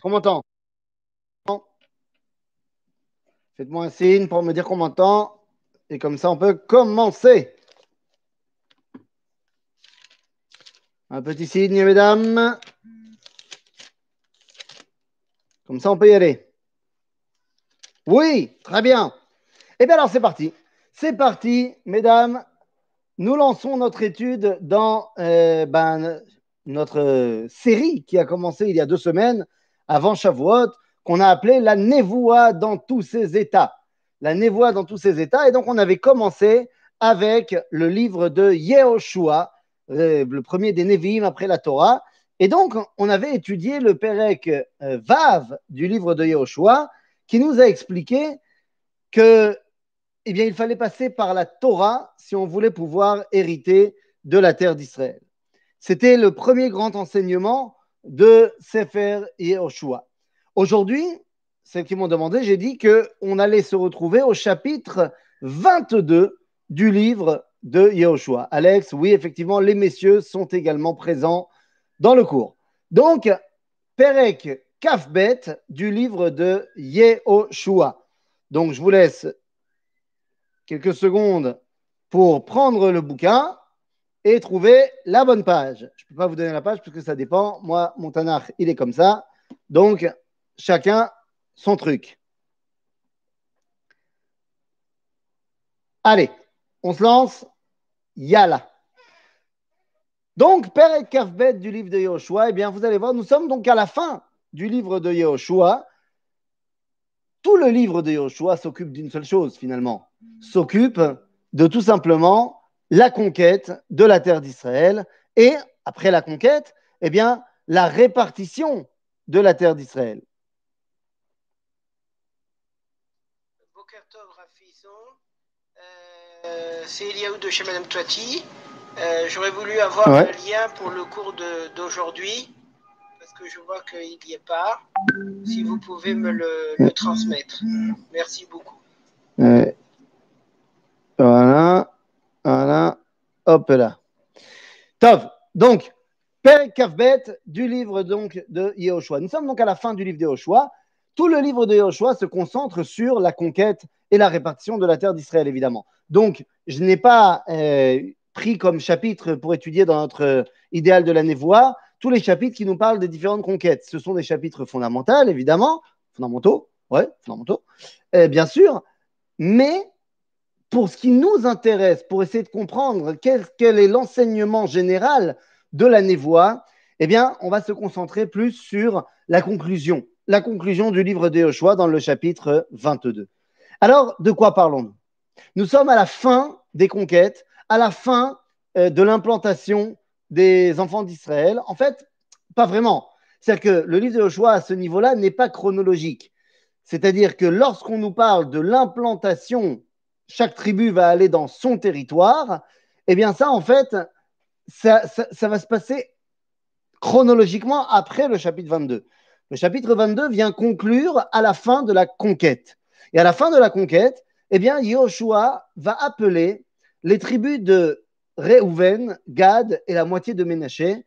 qu'on m'entend Faites-moi un signe pour me dire qu'on m'entend. Et comme ça, on peut commencer. Un petit signe, mesdames. Comme ça, on peut y aller. Oui, très bien. Eh bien alors, c'est parti. C'est parti, mesdames. Nous lançons notre étude dans euh, ben, notre série qui a commencé il y a deux semaines, avant Shavuot, qu'on a appelée la névoie dans tous ses états. La névoie dans tous ses états. Et donc, on avait commencé avec le livre de Yehoshua, euh, le premier des Nevi'im après la Torah. Et donc, on avait étudié le Perek euh, Vav du livre de Yehoshua, qui nous a expliqué que, eh bien, il fallait passer par la Torah si on voulait pouvoir hériter de la terre d'Israël. C'était le premier grand enseignement de Sefer Yehoshua. Aujourd'hui, celles qui m'ont demandé, j'ai dit qu'on allait se retrouver au chapitre 22 du livre de Yehoshua. Alex, oui, effectivement, les messieurs sont également présents dans le cours. Donc, Perek Kafbet du livre de Yehoshua. Donc, je vous laisse quelques secondes pour prendre le bouquin et trouver la bonne page. Je ne peux pas vous donner la page parce que ça dépend. Moi, mon Tanakh, il est comme ça. Donc, chacun son truc. Allez, on se lance. Yala. Donc, Père et Kafbet du livre de Yehoshua, eh bien, vous allez voir, nous sommes donc à la fin du livre de Yehoshua. Tout le livre de Yehoshua s'occupe d'une seule chose, finalement. S'occupe de tout simplement la conquête de la terre d'Israël et, après la conquête, eh bien, la répartition de la terre d'Israël. Euh, c'est Eliaou de chez Madame Toiti. Euh, j'aurais voulu avoir un lien pour le cours d'aujourd'hui parce que je vois qu'il n'y est pas. Si vous pouvez me le, transmettre. Merci beaucoup. Voilà. Hop là. Tov. Donc, Père Kavbet du livre donc de Yehoshua. Nous sommes donc à la fin du livre de Yehoshua. Tout le livre de Yehoshua se concentre sur la conquête et la répartition de la terre d'Israël, évidemment. Donc, je n'ai pas euh, pris comme chapitre pour étudier dans notre idéal de la névoie tous les chapitres qui nous parlent des différentes conquêtes. Ce sont des chapitres fondamentaux, évidemment, fondamentaux, ouais, fondamentaux, euh, bien sûr, mais pour ce qui nous intéresse, pour essayer de comprendre quel, est l'enseignement général de la névoie, eh bien, on va se concentrer plus sur la conclusion, la conclusion du livre de Joshua dans le chapitre 22. Alors, de quoi parlons-nous? Nous sommes à la fin des conquêtes, à la fin euh, de l'implantation des enfants d'Israël. En fait, pas vraiment. C'est-à-dire que le livre de Joshua, à ce niveau-là, n'est pas chronologique. C'est-à-dire que lorsqu'on nous parle de l'implantation chaque tribu va aller dans son territoire, eh bien ça, en fait, ça, va se passer chronologiquement après le chapitre 22. Le chapitre 22 vient conclure à la fin de la conquête. Et à la fin de la conquête, eh bien, Yoshua va appeler les tribus de Réhouven, Gad et la moitié de Ménaché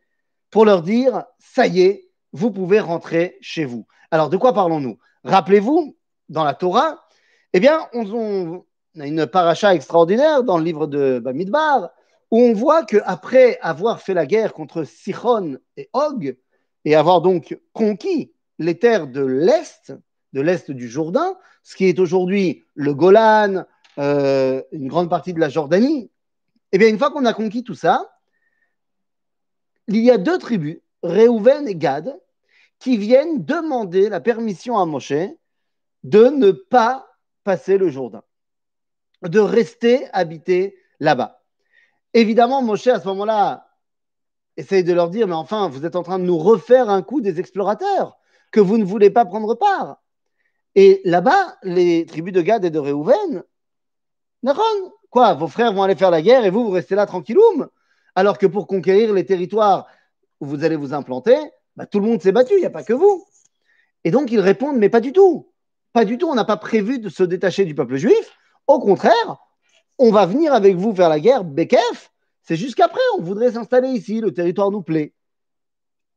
pour leur dire ça y est, vous pouvez rentrer chez vous. Alors, de quoi parlons-nous? Rappelez-vous, dans la Torah, eh bien, on, une paracha extraordinaire dans le livre de Bamidbar, où on voit qu'après avoir fait la guerre contre Sichon et Og, et avoir donc conquis les terres de l'Est, de l'Est du Jourdain, ce qui est aujourd'hui le Golan, euh, une grande partie de la Jordanie, eh bien une fois qu'on a conquis tout ça, il y a deux tribus, Réhouven et Gad, qui viennent demander la permission à Moshe de ne pas passer le Jourdain de rester habité là-bas. Évidemment, Moshe, à ce moment-là, essaye de leur dire, mais enfin, vous êtes en train de nous refaire un coup des explorateurs que vous ne voulez pas prendre part. Et là-bas, les tribus de Gad et de Réhouven, quoi, vos frères vont aller faire la guerre et vous, vous restez là tranquilloum, alors que pour conquérir les territoires où vous allez vous implanter, bah, tout le monde s'est battu, il n'y a pas que vous. Et donc ils répondent, mais pas du tout. Pas du tout, on n'a pas prévu de se détacher du peuple juif. Au contraire, on va venir avec vous faire la guerre, Bekef. C'est jusqu'après, on voudrait s'installer ici, le territoire nous plaît.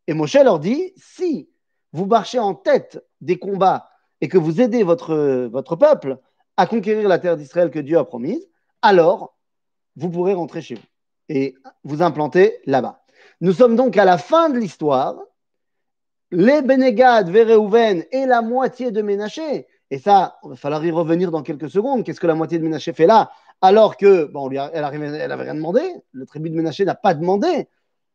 Et Moshe leur dit, si vous marchez en tête des combats et que vous aidez votre, votre peuple à conquérir la terre d'Israël que Dieu a promise, alors vous pourrez rentrer chez vous et vous implanter là-bas. Nous sommes donc à la fin de l'histoire. Les Bénégades, Véréhouven et la moitié de Ménaché. Et ça, il va falloir y revenir dans quelques secondes. Qu'est-ce que la moitié de Ménaché fait là Alors que, bon, elle n'avait rien demandé. Le tribu de Ménaché n'a pas demandé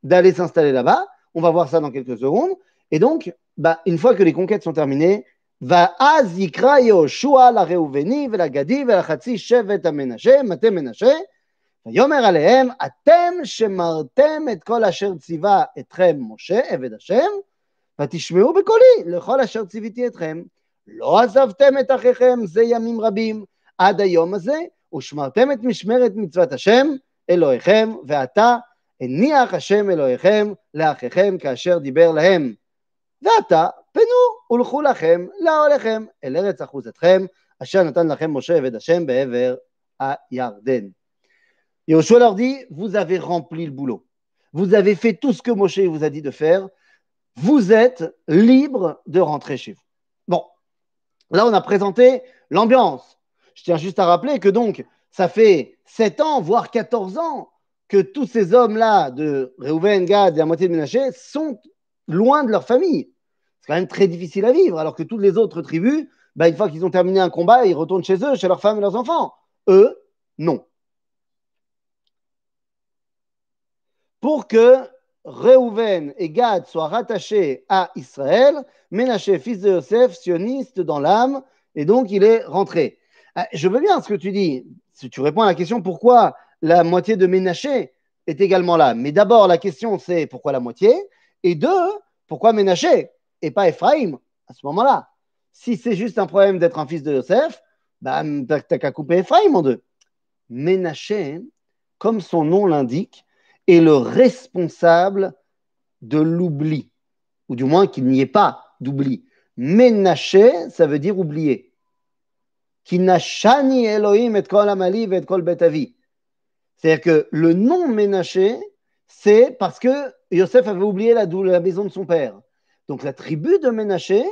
d'aller s'installer là-bas. On va voir ça dans quelques secondes. Et donc, bah, une fois que les conquêtes sont terminées, va azikra Yoshua la Reuveni, la Gadi, la Chatzi, Shevet Amenaché, Mate Menashe, ויאמר עליהם, אתם שמרתם את כל אשר ציווה אתכם משה, עבד השם, ותשמעו בקולי לכל אשר ציוויתי אתכם. לא עזבתם את אחיכם זה ימים רבים עד היום הזה, ושמרתם את משמרת מצוות השם אלוהיכם, ועתה הניח השם אלוהיכם לאחיכם כאשר דיבר להם. ועתה פנו ולכו לכם לאוהליכם אל ארץ אחוזתכם, אשר נתן לכם משה עבד השם בעבר הירדן. Yoshua leur dit, vous avez rempli le boulot. Vous avez fait tout ce que Moshe vous a dit de faire. Vous êtes libre de rentrer chez vous. Là on a présenté l'ambiance. Je tiens juste à rappeler que donc, ça fait 7 ans, voire 14 ans, que tous ces hommes-là de Reuven, Gad et la moitié de Ménaché sont loin de leur famille. C'est quand même très difficile à vivre, alors que toutes les autres tribus, bah, une fois qu'ils ont terminé un combat, ils retournent chez eux, chez leurs femmes et leurs enfants. Eux, non. Pour que Reuven et Gad soient rattachés à Israël, Ménaché, fils de Yosef, sioniste dans l'âme, et donc il est rentré. Ah, je veux bien ce que tu dis. Si tu réponds à la question pourquoi la moitié de Ménaché est également là? Mais d'abord, la question c'est pourquoi la moitié? Et deux, pourquoi Ménaché et pas Ephraim à ce moment-là? Si c'est juste un problème d'être un fils de Yosef, bah, t'as qu'à couper Ephraim en deux. Ménaché, comme son nom l'indique, est le responsable de l'oubli, ou du moins qu'il n'y ait pas d'oubli. Ménaché, ça veut dire oublier. Elohim et kol amali et kol betavi. C'est-à-dire que le nom Ménaché, c'est parce que Yosef avait oublié la, la, maison de son père. Donc la tribu de Ménaché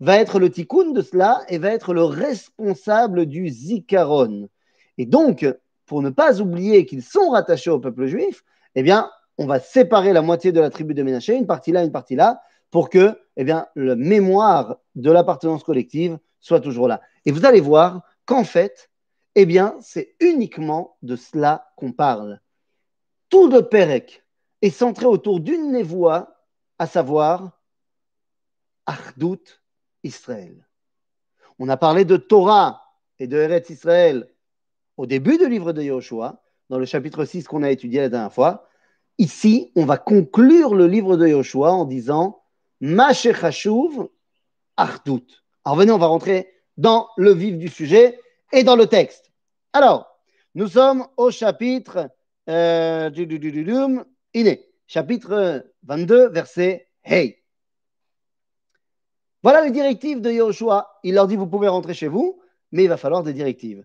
va être le tikkun de cela et va être le responsable du zikaron. Et donc, pour ne pas oublier qu'ils sont rattachés au peuple juif, eh bien, on va séparer la moitié de la tribu de Ménaché, une partie là, une partie là, pour que eh le mémoire de l'appartenance collective soit toujours là. Et vous allez voir qu'en fait, eh c'est uniquement de cela qu'on parle. Tout le Pérec est centré autour d'une névoie, à savoir Achdout Israël. On a parlé de Torah et de Eretz Israël au début du livre de Yahushua, dans le chapitre 6 qu'on a étudié la dernière fois. Ici, on va conclure le livre de Yoshua en disant Mashechashuv Ardout. Alors venez, on va rentrer dans le vif du sujet et dans le texte. Alors, nous sommes au chapitre euh, chapitre 22, verset Hey. Voilà les directives de Yoshua. Il leur dit Vous pouvez rentrer chez vous, mais il va falloir des directives.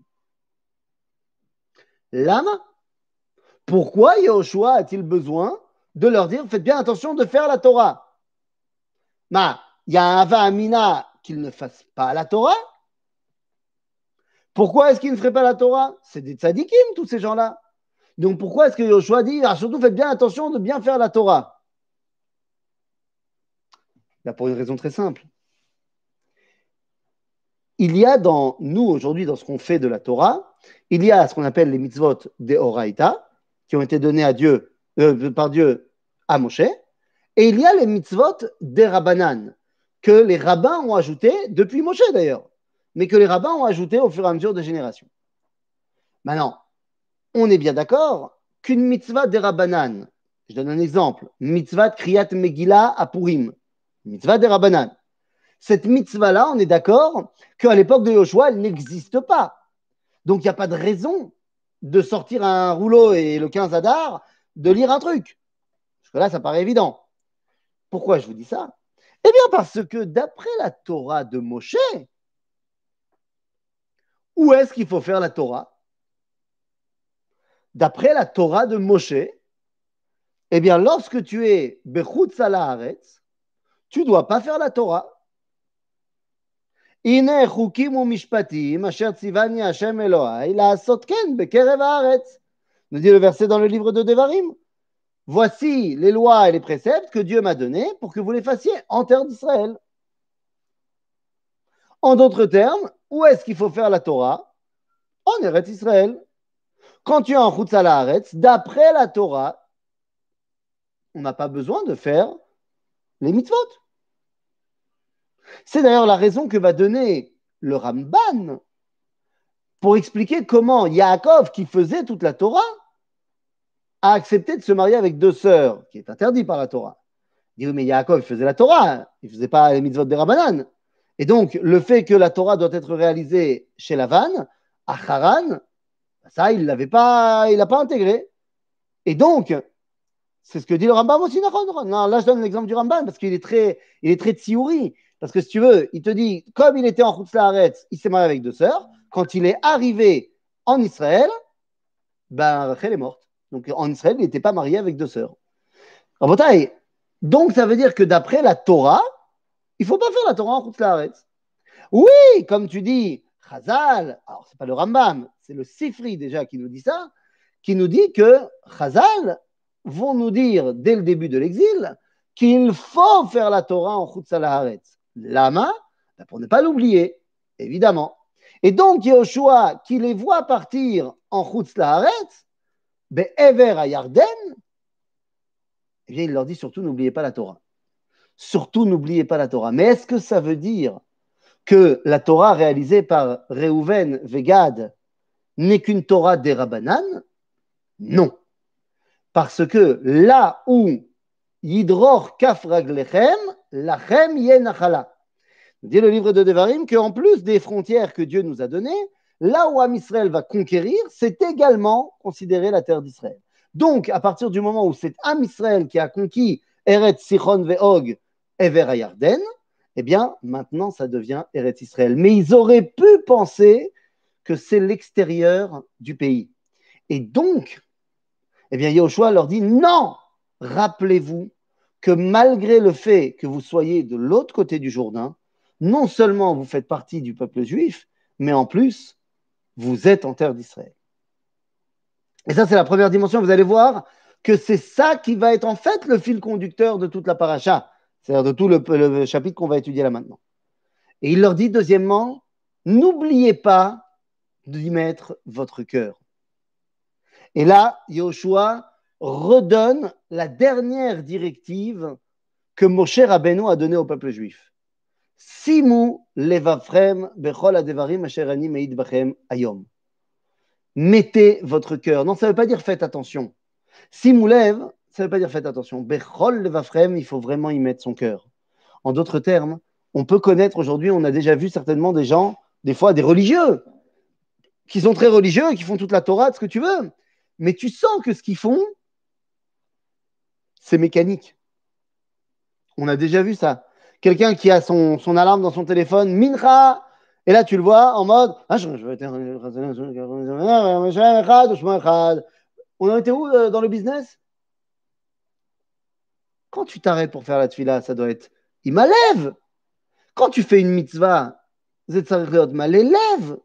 Lama Pourquoi Yahushua a-t-il besoin de leur dire faites bien attention de faire la Torah? Ma, il y a un Amina qu'il ne fasse pas la Torah Pourquoi est-ce qu'il ne ferait pas la Torah? C'est des tzadikim, tous ces gens-là. Donc pourquoi est-ce que Yahushua dit ah, surtout faites bien attention de bien faire la Torah? Là, Pour une raison très simple. Il y a dans nous aujourd'hui, dans ce qu'on fait de la Torah, il y a ce qu'on appelle les mitzvot de Horaïta, qui ont été donnés à Dieu, euh, par Dieu à Moshe, et il y a les mitzvot des Rabbanan, que les rabbins ont ajouté, depuis Moshe d'ailleurs, mais que les rabbins ont ajouté au fur et à mesure des générations. Maintenant, on est bien d'accord qu'une mitzvah des Rabbanan, je donne un exemple, mitzvah Kriyat Megillah à Purim, mitzvah des Rabbanan, cette mitzvah-là, on est d'accord qu'à l'époque de Yoshua, elle n'existe pas. Donc, il n'y a pas de raison de sortir un rouleau et le 15 Adar, de lire un truc. Parce que là, ça paraît évident. Pourquoi je vous dis ça? Eh bien, parce que d'après la Torah de Moshe, où est-ce qu'il faut faire la Torah? D'après la Torah de Moshe, eh bien, lorsque tu es Bechut tu ne dois pas faire la Torah. הנה חוקים ומשפטים אשר ציווני השם אלוהי לעשות כן בקרב הארץ. Nous dit le verset dans le livre de Devarim. Voici les lois et les préceptes que Dieu m'a donnés pour que vous les fassiez en terre d'Israël. En d'autres termes, où est-ce qu'il faut faire la Torah En Eretz Israël. Quand tu es en Chutz Haaretz, d'après la Torah, on n'a pas besoin de faire les mitzvot. C'est d'ailleurs la raison que va donner le Ramban pour expliquer comment Yaakov, qui faisait toute la Torah, a accepté de se marier avec deux sœurs, qui est interdit par la Torah. Il dit oui, mais Yaakov, il faisait la Torah, il ne faisait pas les mitzvot des Rabbanan. Et donc, le fait que la Torah doit être réalisée chez Lavan, à Haran, ça, il l'avait pas, l'a pas intégré. Et donc, c'est ce que dit le Rambam aussi. Non, là, je donne l'exemple du Rambam parce qu'il est très, il très tsiouri. Parce que si tu veux, il te dit, comme il était en Chutz il s'est marié avec deux sœurs. Quand il est arrivé en Israël, ben, Rachel est morte. Donc en Israël, il n'était pas marié avec deux sœurs. Donc ça veut dire que d'après la Torah, il ne faut pas faire la Torah en Chutz Oui, comme tu dis, Chazal, alors c'est pas le Rambam, c'est le Sifri déjà qui nous dit ça, qui nous dit que Chazal vont nous dire dès le début de l'exil qu'il faut faire la Torah en Chutz Lama, ben, pour ne pas l'oublier, évidemment. Et donc, Yehoshua, qui les voit partir en Chutz Laharetz, ben, Ever à Yarden, eh bien, il leur dit surtout n'oubliez pas la Torah. Surtout n'oubliez pas la Torah. Mais est-ce que ça veut dire que la Torah réalisée par Reuven Vegad n'est qu'une Torah des Rabbanan? Non. Parce que là où Yidror Kaf Raglechem, Lachem Yenachala. Dit le livre de Devarim qu'en plus des frontières que Dieu nous a données, là où Am Israël va conquérir, c'est également considéré la terre d'Israël. Donc, à partir du moment où c'est Am Israël qui a conquis Eretz Sichon Ve'og Ever Ayarden, eh bien, maintenant, ça devient Eretz Israël. Mais ils auraient pu penser que c'est l'extérieur du pays. Et donc, eh bien, Yahushua leur dit non, rappelez-vous que malgré le fait que vous soyez de l'autre côté du Jourdain, non seulement vous faites partie du peuple juif, mais en plus, vous êtes en terre d'Israël. Et ça, c'est la première dimension. Vous allez voir que c'est ça qui va être en fait le fil conducteur de toute la paracha, c'est-à-dire de tout le, chapitre qu'on va étudier là maintenant. Et il leur dit, deuxièmement, n'oubliez pas d'y mettre votre cœur. Et là, Yoshua redonne la dernière directive que Moshe Rabbeinu a donnée au peuple juif. Simu levafrem bechol adevarim asherani meid bachem ayom. Mettez votre cœur. Non, ça ne veut pas dire faites attention. Simu lev, ça ne veut pas dire faites attention. Bechol levafrem, il faut vraiment y mettre son cœur. En d'autres termes, on peut connaître aujourd'hui, on a déjà vu certainement des gens, des fois des religieux, qui sont très religieux, qui font toute la Torah, ce que tu veux. Mais tu sens que ce qu'ils font, c'est mécanique. On a déjà vu ça. Quelqu'un qui a son, son, alarme dans son téléphone, Mincha, et là tu le vois en mode On en était où euh, dans le business? Quand tu t'arrêtes pour faire la tefila, ça doit être il m'allève. Quand tu fais une mitzvah, m'allève.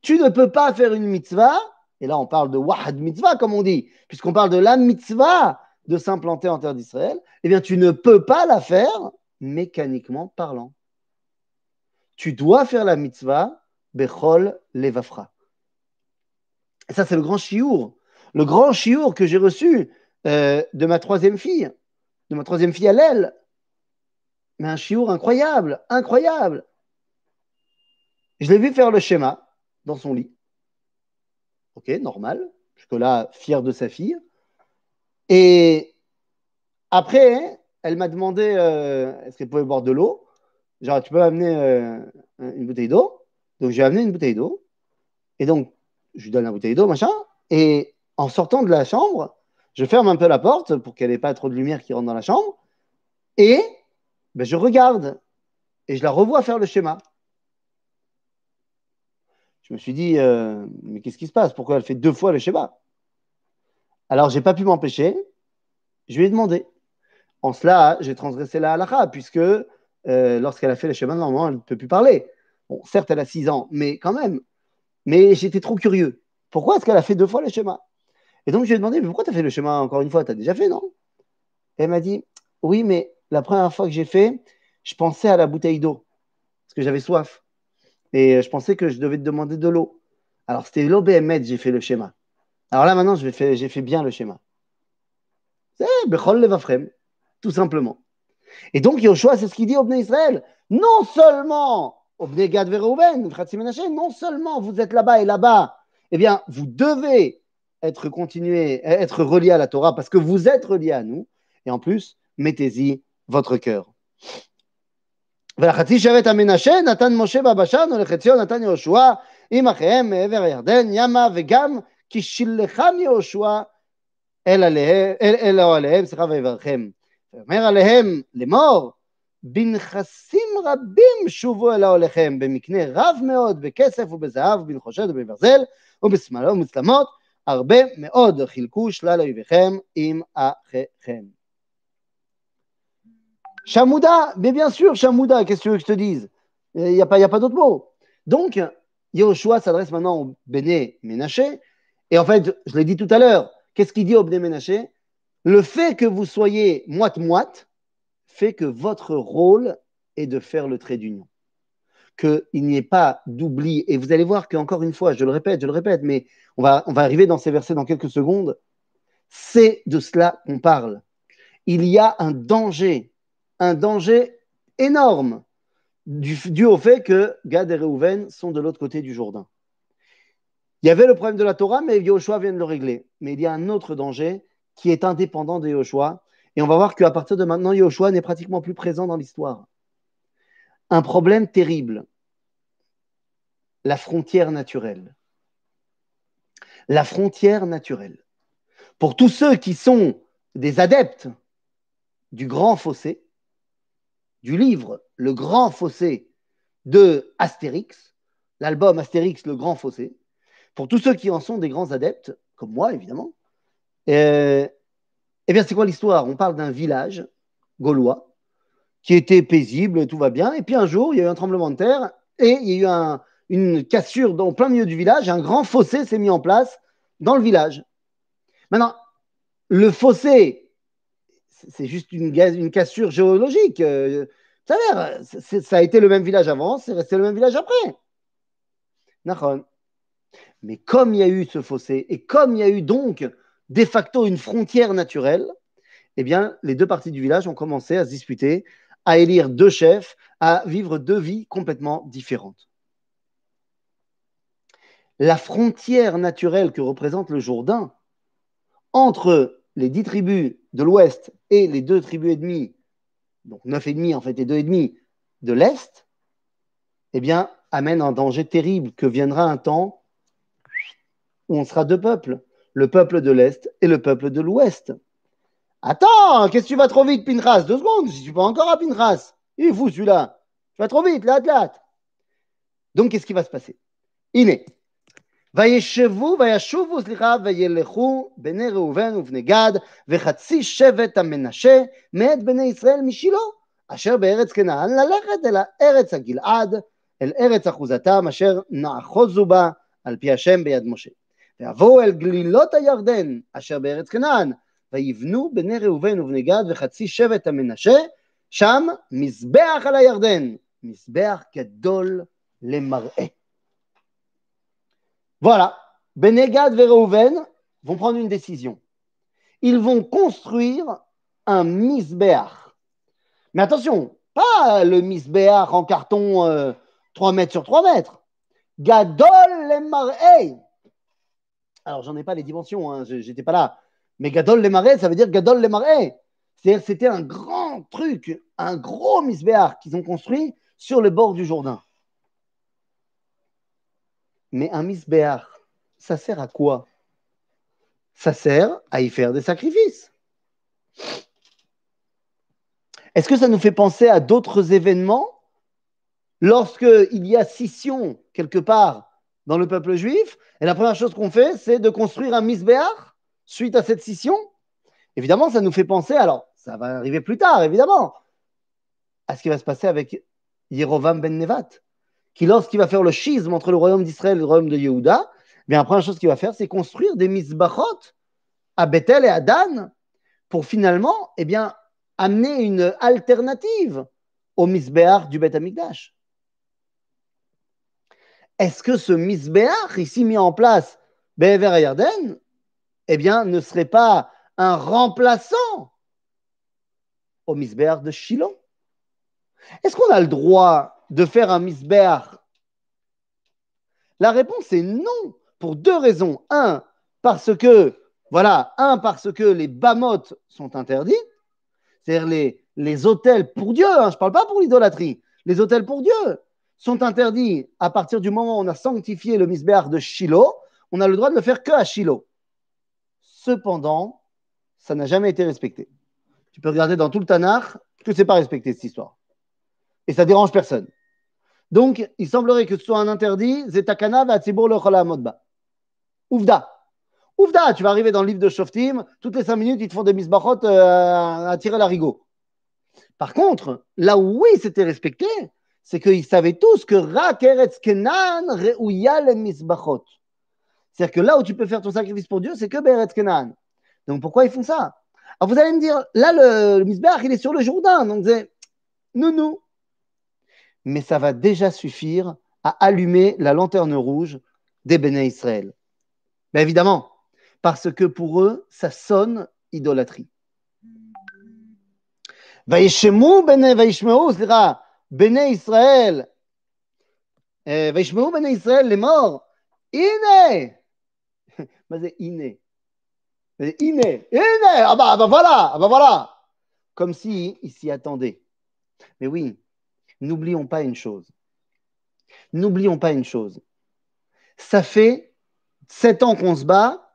Tu ne peux pas faire une mitzvah et là on parle de wahad mitzvah, comme on dit, puisqu'on parle de la mitzvah de s'implanter en terre d'Israël, eh bien tu ne peux pas la faire mécaniquement parlant. Tu dois faire la mitzvah bechol levafra. Ça, c'est le grand chiour. Le grand chiour que j'ai reçu euh, de ma troisième fille, de ma troisième fille à l'aile. Mais un chiour incroyable, incroyable. Je l'ai vu faire le schéma dans son lit. Ok, normal. Jusque-là, fier de sa fille. Et après, elle m'a demandé euh, est-ce qu'elle pouvait boire de l'eau? genre, tu peux amener euh, une bouteille d'eau? Donc, j'ai amené une bouteille d'eau. Et donc, je lui donne la bouteille d'eau, machin. Et en sortant de la chambre, je ferme un peu la porte pour qu'elle n'ait pas trop de lumière qui rentre dans la chambre. Et ben, je regarde et je la revois faire le schéma. Je me suis dit, euh, mais qu'est-ce qui se passe? Pourquoi elle fait deux fois le schéma? Alors, je n'ai pas pu m'empêcher. Je lui ai demandé. En cela, j'ai transgressé la halakha, puisque euh, lorsqu'elle a fait le schéma, normalement, elle ne peut plus parler. Bon, certes, elle a six ans, mais quand même. Mais j'étais trop curieux. Pourquoi est-ce qu'elle a fait deux fois le schéma? Et donc, je lui ai demandé, mais pourquoi tu as fait le schéma encore une fois? Tu as déjà fait, non? Elle m'a dit, oui, mais la première fois que j'ai fait, je pensais à la bouteille d'eau, parce que j'avais soif. Et euh, je pensais que je devais te demander de l'eau. Alors, c'était l'OBMED, j'ai fait le schéma. Alors là, maintenant, j'ai fait, bien le schéma. C'est Bechol Levafrem, tout simplement. Et donc, Yoshua, c'est ce qu'il dit au Bnei Israël. Non seulement au Bnei Gad non seulement vous êtes là-bas et là-bas, eh bien, vous devez être continué, être relié à la Torah parce que vous êtes relié à nous. Et en plus, mettez-y votre cœur. ולחצי שבט המנשה נתן משה בבשן ולחציו נתן יהושע עם אחיהם מעבר הירדן ימה וגם כי שילחם יהושע אל, אל, אל אוהליהם, סליחה ויברכם. ואומר עליהם לאמור בנכסים רבים שובו אל אוהליכם במקנה רב מאוד בכסף ובזהב ובנחושת ובברזל ובשמאלות ומצלמות הרבה מאוד חילקו שלל אויביכם עם אחיכם. Chamouda, mais bien sûr, Chamouda, qu'est-ce que tu veux que je te dise? Il n'y a pas, a pas d'autre mot. Donc, Yehoshua s'adresse maintenant au Béné Ménaché. Et en fait, je l'ai dit tout à l'heure, qu'est-ce qu'il dit au Béné Ménaché Le fait que vous soyez moite-moite fait que votre rôle est de faire le trait d'union. Qu'il n'y ait pas d'oubli. Et vous allez voir qu'encore une fois, je le répète, je le répète, mais on va, on va arriver dans ces versets dans quelques secondes. C'est de cela qu'on parle. Il y a un danger un danger énorme dû, au fait que Gad et Reuven sont de l'autre côté du Jourdain. Il y avait le problème de la Torah, mais Yoshua vient de le régler. Mais il y a un autre danger qui est indépendant de Yoshua. Et on va voir qu'à partir de maintenant, Yoshua n'est pratiquement plus présent dans l'histoire. Un problème terrible. La frontière naturelle. La frontière naturelle. Pour tous ceux qui sont des adeptes du grand fossé, du livre Le Grand Fossé de Astérix, l'album Astérix, Le Grand Fossé, pour tous ceux qui en sont des grands adeptes, comme moi évidemment, euh, eh bien c'est quoi l'histoire? On parle d'un village gaulois qui était paisible, tout va bien, et puis un jour il y a eu un tremblement de terre et il y a eu une cassure dans plein milieu du village, un grand fossé s'est mis en place dans le village. Maintenant, le fossé c'est juste une, une, cassure géologique. Euh, ça, ça a été le même village avant, c'est resté le même village après. Mais comme il y a eu ce fossé et comme il y a eu donc de facto une frontière naturelle, eh bien, les deux parties du village ont commencé à se disputer, à élire deux chefs, à vivre deux vies complètement différentes. La frontière naturelle que représente le Jourdain entre les dix tribus de l'ouest et les deux tribus et demi, donc neuf et demi en fait et deux et demi de l'est, eh bien, amène un danger terrible que viendra un temps où on sera deux peuples, le peuple de l'est et le peuple de l'ouest. Attends, qu'est-ce que tu vas trop vite, Pinchas Deux secondes, si tu vas encore à Pinchas. Il est fou celui-là. Tu vas trop vite, là, là. Donc, qu'est-ce qui va se passer? Iné. וישבו, וישובו, סליחה, וילכו בני ראובן ובני גד, וחצי שבט המנשה, מאת בני ישראל משילה, אשר בארץ כנען, ללכת אל הארץ הגלעד, אל ארץ אחוזתם, אשר נאחוזו בה, על פי השם ביד משה. ויבואו אל גלילות הירדן, אשר בארץ כנען, ויבנו בני ראובן ובני גד וחצי שבט המנשה, שם מזבח על הירדן, מזבח גדול למראה. Voilà, Benegad et Reuven vont prendre une décision. Ils vont construire un misbéach. Mais attention, pas le misbéach en carton 3 euh, mètres sur 3 mètres. Gadol le Alors, j'en ai pas les dimensions, hein, j'étais pas là. Mais Gadol le ça veut dire Gadol le C'est-à-dire c'était un grand truc, un gros misbéach qu'ils ont construit sur le bord du Jourdain. Mais un misbéach, ça sert à quoi? Ça sert à y faire des sacrifices. Est-ce que ça nous fait penser à d'autres événements? Lorsqu'il y a scission quelque part dans le peuple juif Et la première chose qu'on fait, c'est de construire un misbéach suite à cette scission? Évidemment, ça nous fait penser, alors ça va arriver plus tard, évidemment, à ce qui va se passer avec Yerovam ben Nevat, qui lorsqu'il va faire le schisme entre le royaume d'Israël et le royaume de Yehuda, bien la première chose qu'il va faire, c'est construire des misbachot à Bethel et à Dan pour finalement, eh bien, amener une alternative au misbéach du Beth Amikdash. Est-ce que ce misbéach, ici mis en place, Be'ever Yarden, eh bien, ne serait pas un remplaçant au misbéach de Shiloh Est-ce qu'on a le droit de faire un misbéach La réponse est non, pour deux raisons. Un, parce que, voilà, un, parce que les bamotes sont interdits, c'est-à-dire les, les hôtels pour Dieu, hein, je ne parle pas pour l'idolâtrie, les hôtels pour Dieu sont interdits à partir du moment où on a sanctifié le misbéach de Shiloh, on a le droit de le faire que Shiloh. Cependant, ça n'a jamais été respecté. Tu peux regarder dans tout le Tanakh que ce n'est pas respecté cette histoire. Et ça dérange personne. Donc, il semblerait que ce soit un interdit, Zetakana va le modba. Ouvda. Ouvda, tu vas arriver dans le livre de Shoftim, toutes les cinq minutes, ils te font des misbachot euh, à tirer l'arigot. Par contre, là où oui, c'était respecté, c'est qu'ils savaient tous que Rak Kenan misbachot. C'est-à-dire que là où tu peux faire ton sacrifice pour Dieu, c'est que Beretz Kenan. Donc pourquoi ils font ça? Alors vous allez me dire, là le, le il est sur le Jourdain, donc c'est nous, nous mais ça va déjà suffire à allumer la lanterne rouge des Béné Israël. Ben, évidemment, parce que pour eux, ça sonne idolâtrie. Béné Israël, eh, Vaishmeu Béné Israël, les morts, Iné Mais c'est Iné. Iné, Iné, ah bah, voilà, ah bah voilà. Comme si ils s'y attendaient. Mais oui, n'oublions pas une chose. N'oublions pas une chose. Ça fait 7 ans qu'on se bat,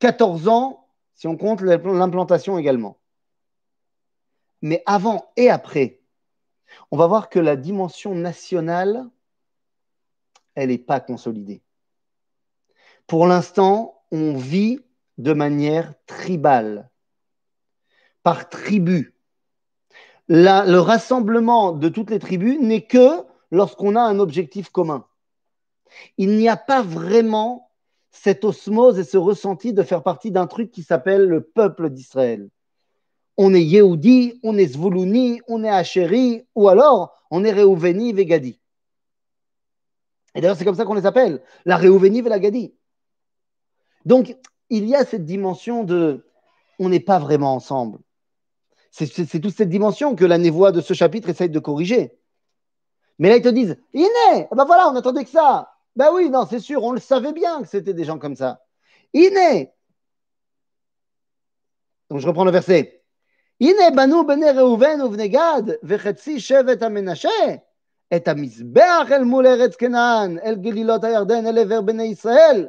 14 ans si on compte l'implantation également. Mais avant et après, on va voir que la dimension nationale, elle n'est pas consolidée. Pour l'instant, on vit de manière tribale, par tribu. Le rassemblement de toutes les tribus n'est que lorsqu'on a un objectif commun. Il n'y a pas vraiment cette osmose et ce ressenti de faire partie d'un truc qui s'appelle le peuple d'Israël. On est Yehudi, on est Zvoulouni, on est Hachéri, ou alors on est Réouveni, Vegadi. Et d'ailleurs, c'est comme ça qu'on les appelle, la Réouveni et la Gadi. Donc, il y a cette dimension de on n'est pas vraiment ensemble. C'est toute cette dimension que la névoie de ce chapitre essaye de corriger. Mais là, ils te disent Iné, ben voilà, on attendait que ça. Ben oui, non, c'est sûr, on le savait bien que c'était des gens comme ça. Iné. Donc je reprends le verset. Iné banu bene Reuven uvne Gad, vechetzi shevet amenashe, et המזבח el מול ארץ כנען, אל גלילות הירדן, אל עבר בני ישראל.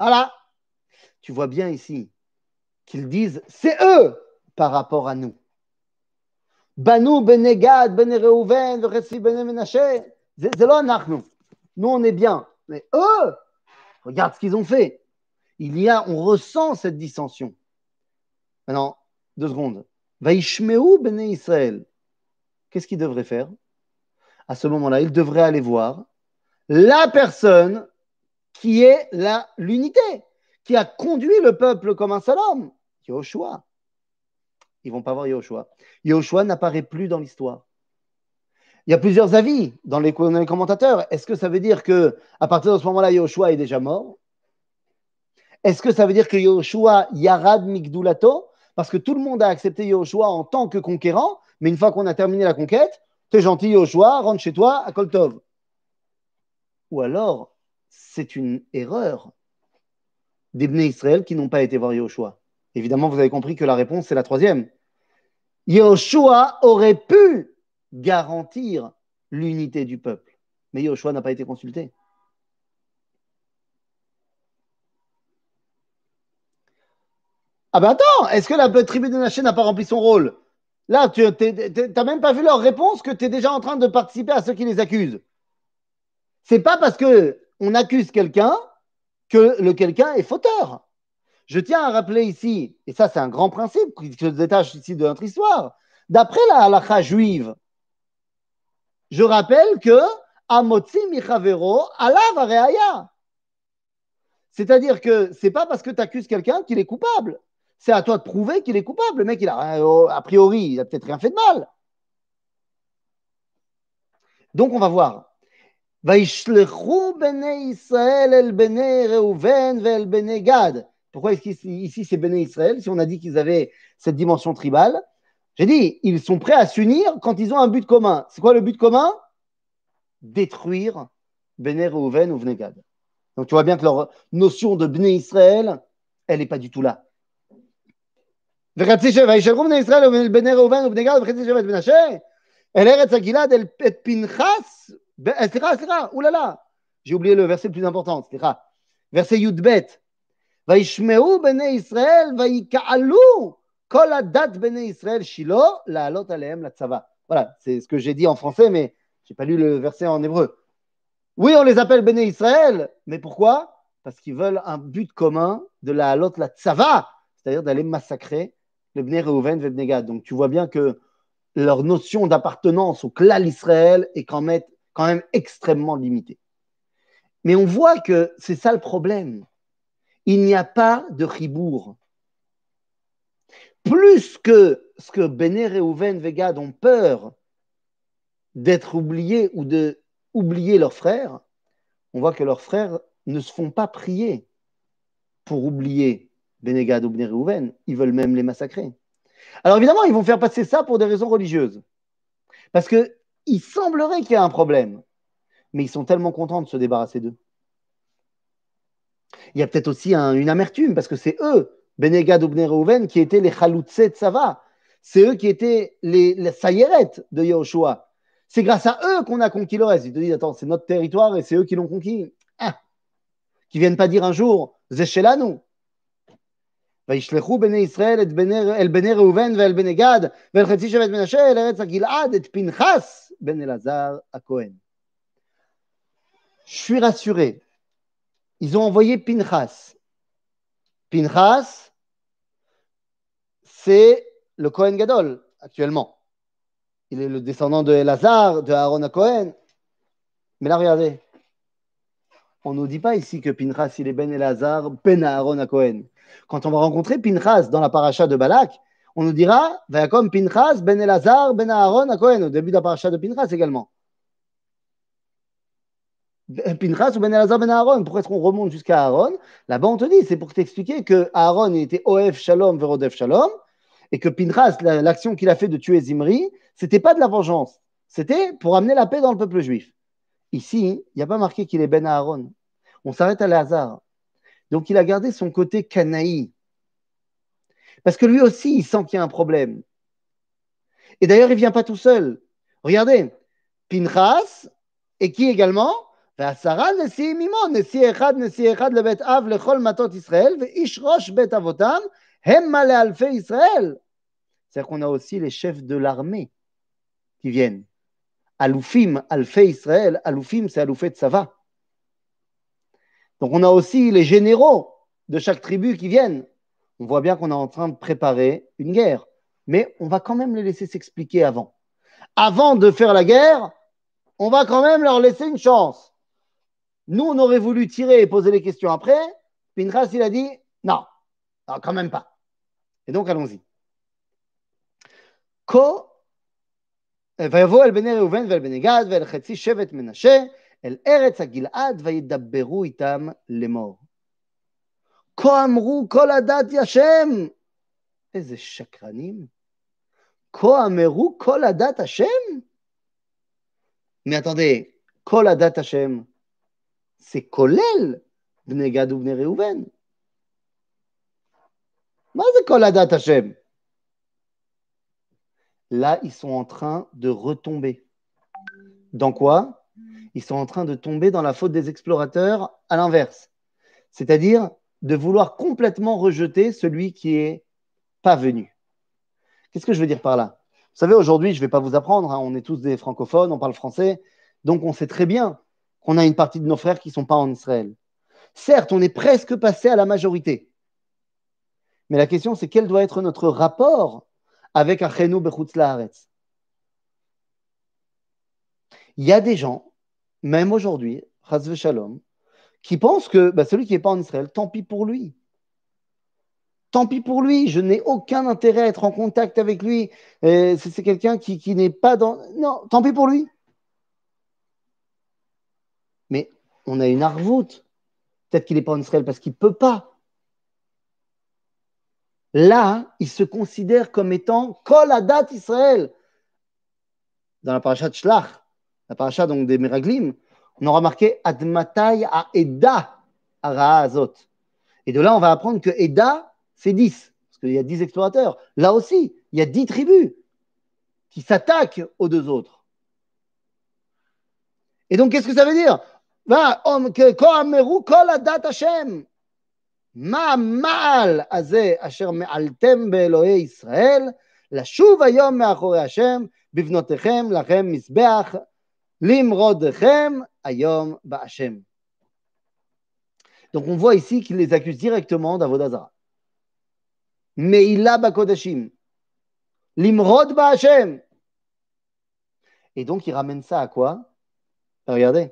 Voilà. Tu vois bien ici qu'ils disent c'est eux par rapport à nous. Banu benegad ben ben c'est nous. Nous on est bien, mais eux, regarde ce qu'ils ont fait. Il y a, on ressent cette dissension. Maintenant, deux secondes. Vaishmeu ben Israël. Qu'est-ce qu'ils devraient faire? À ce moment-là, ils devraient aller voir la personne qui est l'unité, qui a conduit le peuple comme un seul homme, Yoshua. Ils vont pas voir Yoshua. Yoshua n'apparaît plus dans l'histoire. Il y a plusieurs avis dans les, commentateurs. Est-ce que ça veut dire que à partir de ce moment-là, Yoshua est déjà mort? Est-ce que ça veut dire que Yoshua yarad migdulato? Parce que tout le monde a accepté Yoshua en tant que conquérant, mais une fois qu'on a terminé la conquête, t'es gentil Yoshua, rentre chez toi à Koltov. Ou alors, c'est une erreur des Israël qui n'ont pas été voir Yahushua. Évidemment, vous avez compris que la réponse, c'est la troisième. Yahushua aurait pu garantir l'unité du peuple. Mais Yoshua n'a pas été consulté. Ah ben attends, est-ce que la tribu de Naché n'a pas rempli son rôle? Là, tu n'as même pas vu leur réponse que tu es déjà en train de participer à ceux qui les accusent. C'est pas parce que on accuse quelqu'un que le quelqu'un est fauteur. Je tiens à rappeler ici, et ça c'est un grand principe qui se détache ici de notre histoire, d'après la halakha juive, je rappelle que Amotzi Michavero C'est-à-dire que c'est pas parce que tu accuses quelqu'un qu'il est coupable. C'est à toi de prouver qu'il est coupable. Le mec, a, euh, a priori, il a peut-être rien fait de mal. Donc, on va voir. Pourquoi est-ce qu'ici c'est Béné Israël si on a dit qu'ils avaient cette dimension tribale? J'ai dit, ils sont prêts à s'unir quand ils ont un but commun. C'est quoi le but commun? Détruire Béné Reuven ou Vnegad. Donc tu vois bien que leur notion de Béné Israël, elle n'est pas du tout là. J'ai oublié le verset le plus important, verset Yudbet. וישמעו בני ישראל ויקעלו כל הדת בני ישראל שילה לעלות עליהם לצבא. Voilà, c'est ce que j'ai dit en français, mais j'ai pas lu le verset en hébreu. Oui, on les appelle Béné Israël, mais pourquoi Parce qu'ils veulent un but commun de la halot la tzava, c'est-à-dire d'aller massacrer le Bnei Reuven et Bnei Gad. Donc tu vois bien que leur notion d'appartenance au clan Israël est quand même, quand même extrêmement limitée. Mais on voit que c'est ça le problème. Il n'y a pas de ribourg. Plus que ce que Bnei Reuven et Gad ont peur d'être oubliés ou de oublier leurs frères, on voit que leurs frères ne se font pas prier pour oublier Bénégad ou Bné ils veulent même les massacrer. Alors évidemment, ils vont faire passer ça pour des raisons religieuses. Parce qu'il semblerait qu'il y ait un problème. Mais ils sont tellement contents de se débarrasser d'eux Il y a peut-être aussi une amertume, parce que c'est eux, Bénégad ou Bné qui étaient les Chaloutse de Sava. C'est eux qui étaient les, les de Yahushua. C'est grâce à eux qu'on a conquis le reste. Ils te disent, attends, c'est notre territoire et c'est eux qui l'ont conquis. Ah. Qui viennent pas dire un jour, nous. וישלחו בני ישראל את בני, אל בני ראובן ואל בני גד ואל חצי שבט מנשה אל ארץ הגלעד את פנחס בן אלעזר הכהן. Je suis rassuré. ils ont envoyé Pinchas. Pinchas, c'est le Cohen Gadol actuellement. Il est le descendant de Elazar, de Aaron à Cohen. Mais là, regardez. On ne nous dit pas ici que Pinchas, il est Ben Elazar, Ben Aaron à Cohen. Quand on va rencontrer Pinchas dans la paracha de Balak, on nous dira comme Pinchas, Ben Elazar, Ben Aaron, à Cohen, au début de la paracha de Pinchas également. Pinchas ou Ben Ben Aaron, pourquoi est-ce qu'on remonte jusqu'à Aaron? Là-bas, on te dit, c'est pour t'expliquer que Aaron était Oef Shalom, Verodef Shalom, et que Pinchas, l'action qu'il a fait de tuer Zimri, c'était pas de la vengeance, c'était pour amener la paix dans le peuple juif. Ici, il n'y a pas marqué qu'il est Ben Aaron. On s'arrête à Lazare. Donc il a gardé son côté canaï. Parce que lui aussi, il sent qu'il y a un problème. Et d'ailleurs, il ne vient pas tout seul. Regardez, Pinchas, et qui également? C'est-à-dire qu'on a aussi les chefs de l'armée qui viennent. Aloufim, Alfe Israël. Aloufim, c'est Aloufet Sava. Donc on a aussi les généraux de chaque tribu qui viennent. On voit bien qu'on est en train de préparer une guerre. Mais on va quand même les laisser s'expliquer avant. Avant de faire la guerre, on va quand même leur laisser une chance. Nous, on aurait voulu tirer et poser les questions après. Pinchas, il a dit non, non quand même pas. Et donc, allons-y. Ko, ויבוא אל בני ראובן ואל בני גד ואל חצי שבט מנשה אל ארץ הגלעד וידברו איתם לאמור. כה אמרו כל הדת השם. איזה שקרנים. כה אמרו כל הדת השם? Mais attendez, כל הדת השם, c'est Kolel, Bne ou Mais c'est Koladat Hashem. Là, ils sont en train de retomber. Dans quoi? Ils sont en train de tomber dans la faute des explorateurs à l'inverse. C'est-à-dire de vouloir complètement rejeter celui qui est pas venu. Qu'est-ce que je veux dire par là? Vous savez, aujourd'hui, je ne vais pas vous apprendre, hein, on est tous des francophones, on parle français, donc on sait très bien qu'on a une partie de nos frères qui ne sont pas en Israël. Certes, on est presque passé à la majorité. Mais la question, c'est quel doit être notre rapport avec Achenu Bechutz Il y a des gens, même aujourd'hui, qui pensent que bah, celui qui n'est pas en Israël, tant pis pour lui. Tant pis pour lui, je n'ai aucun intérêt à être en contact avec lui. C'est quelqu'un qui n'est pas dans... Non, tant pis pour lui. Mais on a une arvoute. Peut-être qu'il n'est pas en Israël parce qu'il ne peut pas. Là, il se considère comme étant Kol Adat Israël. Dans la paracha de Shlach, la paracha donc des Meraglim, on aura marqué Admatai a Eda Azot. Et de là, on va apprendre que Eda, c'est 10. Parce qu'il y a 10 explorateurs. Là aussi, il y a 10 tribus qui s'attaquent aux deux autres. Et donc, qu'est-ce que ça veut dire? Kol Adat Hashem. מה המעל הזה אשר מעלתם באלוהי ישראל, לשוב היום מאחורי השם, בבנותיכם לכם מזבח, למרודכם היום בהשם. Donc on voit ici qu'il les accuse directement d'Avodazara. Meila Bakodashim. Limrod Ba'Hashem. Et donc il ramène ça à quoi Regardez.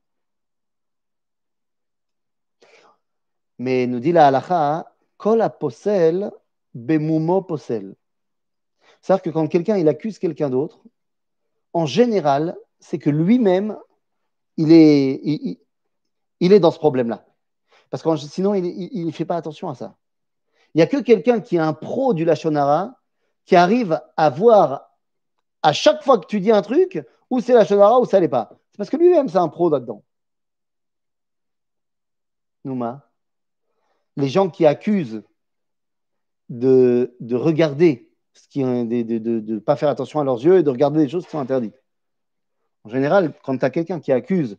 Mais nous dit la halacha, kol posel bemumo posel. C'est-à-dire que quand quelqu'un il accuse quelqu'un d'autre, en général, c'est que lui-même, il est, dans ce problème-là. Parce que sinon, il ne fait pas attention à ça. Il n'y a que quelqu'un qui est un pro du Lachonara qui arrive à voir à chaque fois que tu dis un truc, où c'est Lachonara ou ça l'est pas. C'est parce que lui-même, c'est un pro là-dedans. Nouma les gens qui accusent de, regarder de ne pas faire attention à leurs yeux et de regarder des choses qui sont interdites. En général, quand tu as quelqu'un qui accuse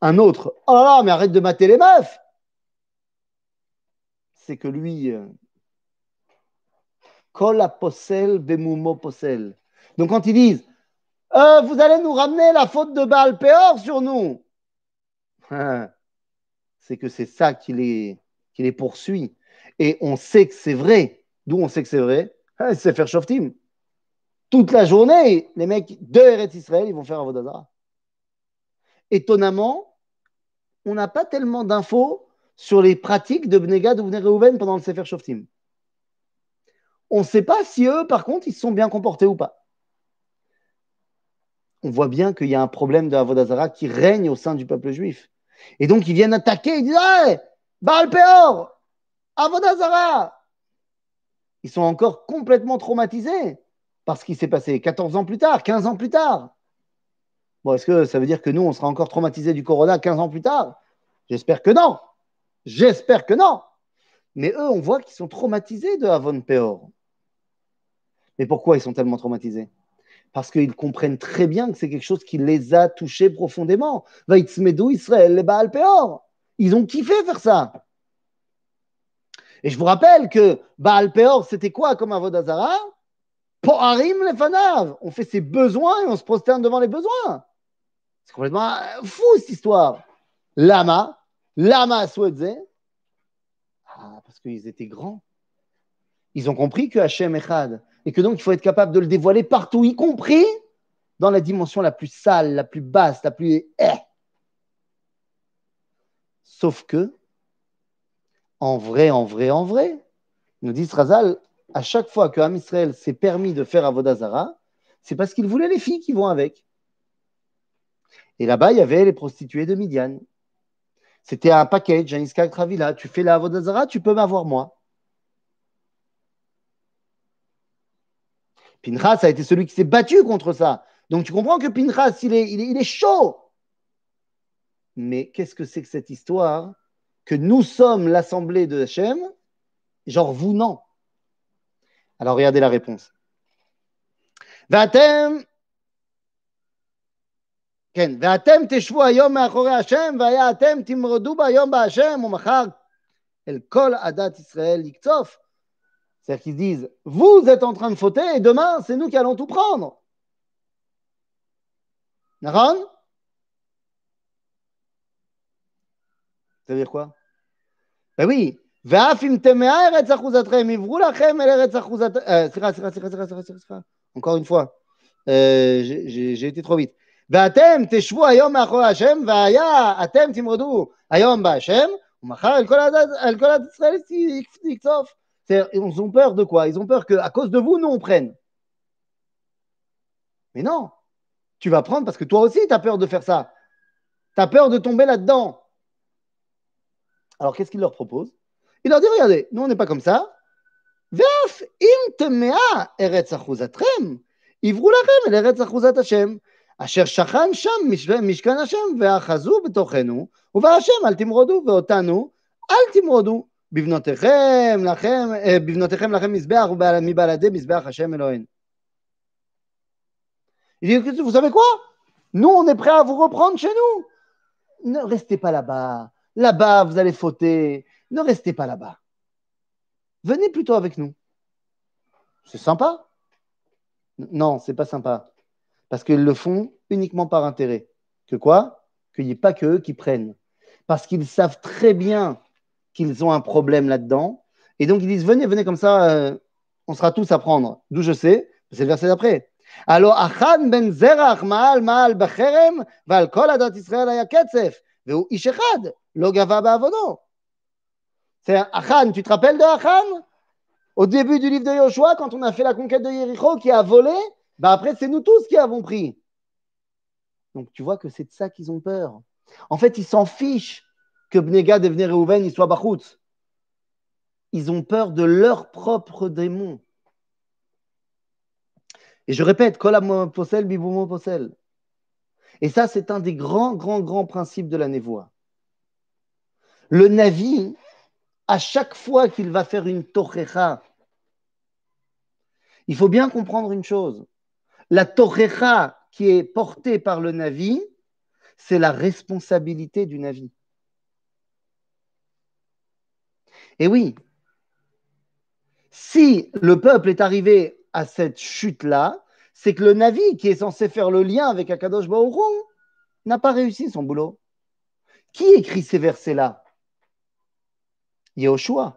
un autre, oh là là, mais arrête de mater les meufs, c'est que lui, kol euh, posel bemumo posel. Donc quand ils disent, euh, vous allez nous ramener la faute de Baal Peor sur nous, c'est que c'est ça qui les, qui les poursuit. Et on sait que c'est vrai. D'où on sait que c'est vrai? Hein, C'est faire Shoftim. Toute la journée, les mecs de Eretz Israël, ils vont faire Avodazara. Étonnamment, on n'a pas tellement d'infos sur les pratiques de Bnegad ou pendant le Sefer Shoftim. On ne sait pas si eux, par contre, ils se sont bien comportés ou pas. On voit bien qu'il y a un problème de Avodazara qui règne au sein du peuple juif. Et donc, ils viennent attaquer, ils disent ah, Baal Peor, Avodazara. Ils sont encore complètement traumatisés parce qu'il s'est passé 14 ans plus tard, 15 ans plus tard. Bon, est-ce que ça veut dire que nous, on sera encore traumatisés du corona 15 ans plus tard? J'espère que non. J'espère que non. Mais eux, on voit qu'ils sont traumatisés de Avon Peor. Mais pourquoi ils sont tellement traumatisés? Parce qu'ils comprennent très bien que c'est quelque chose qui les a touchés profondément. Vaïtsmedou Israël, les Baal Peor. Ils ont kiffé faire ça. Et je vous rappelle que Baal Peor, c'était quoi comme Avodazara Poharim lefanav. On fait ses besoins et on se prosterne devant les besoins. C'est complètement fou cette histoire. Lama, Lama Swedze. Ah, parce qu'ils étaient grands. Ils ont compris que Hachem Echad et que donc il faut être capable de le dévoiler partout, y compris dans la dimension la plus sale, la plus basse, la plus. Eh, Sauf que, en vrai, en vrai, en vrai, nous dit Razal, à chaque fois que s'est permis de faire Avodazara, C'est parce qu'il voulait les filles qui vont avec. Et là-bas, il y avait les prostituées de Midian. C'était un package, un Iskak Travila. Tu fais la Vodazara, tu peux m'avoir moi. Pinchas a été celui qui s'est battu contre ça. Donc tu comprends que Pinchas, il est, chaud Mais qu'est-ce que c'est que cette histoire Que nous sommes l'assemblée de Hachem, genre vous non. Alors regardez la réponse. ואתם, כן, ואתם תשבו היום מאחורי השם, והיה אתם תמרדו ביום בהשם, ומחר אל כל עדת ישראל יקצוף. C'est-à-dire qu'ils disent, vous êtes en train de fauter et demain, c'est nous qui allons tout prendre. Naran Ça veut dire quoi Ben oui. Encore une fois, euh, j'ai été trop vite. ואתם תשבו היום מאחורי השם, והיה אתם תמרדו היום בהשם, ומחר אל כל עדת ישראל יקצוף. Ils ont peur de quoi Ils ont peur qu'à cause de vous, nous, on prenne. Mais non, tu vas prendre parce que toi aussi, tu as peur de faire ça. Tu as peur de tomber là-dedans. Alors, qu'est-ce qu'il leur propose Il leur dit, regardez, nous, on n'est pas comme ça. ואף אם טמאה ארץ אחוזתכם, עברו לכם אל ארץ אחוזת השם, אשר שכן שם משכן השם, ואחזו בתוכנו, ובהשם אל תמרודו, ואותנו אל תמרודו. בבנותיכם לכם, בבנותיכם לכם מזבח ומבלעדי מזבח השם אלוהינו. Il dit, vous savez quoi Nous, on est prêts à vous reprendre chez nous. Ne restez pas là-bas. Là-bas, vous allez fauter. Ne restez pas là-bas. Venez plutôt avec nous. C'est sympa. Non, c'est pas sympa. Parce qu'ils le font uniquement par intérêt. Que quoi? Qu'il n'y ait pas qu'eux qui prennent. Parce qu'ils savent très bien qu'ils ont un problème là-dedans. Et donc ils disent venez, venez comme ça, euh, on sera tous à prendre. D'où je sais, c'est le verset d'après. Alors, Achan ben Zerach, Maal, Maal, Val Kol Adat Israël, Veu Ishechad. Logava C'est Achan, tu te rappelles de Achan? Au début du livre de Yoshua, quand on a fait la conquête de Jéricho, qui a volé, bah après c'est nous tous qui avons pris. Donc tu vois que c'est de ça qu'ils ont peur. En fait, ils s'en fichent que Bnega devenait Reuven, il soit Bachout. Ils ont peur de leurs propres démons. Et je répète, Kolam Posel, Biboumo Posel. Et ça, c'est un des grands, grands, grands principes de la névoie. Le Navi, à chaque fois qu'il va faire une Tochecha, il faut bien comprendre une chose. La Tochecha qui est portée par le Navi, c'est la responsabilité du Navi. Et oui, si le peuple est arrivé à cette chute-là, c'est que le Navi, qui est censé faire le lien avec Akadosh Baruch n'a pas réussi son boulot. Qui écrit ces versets-là? Yahushua.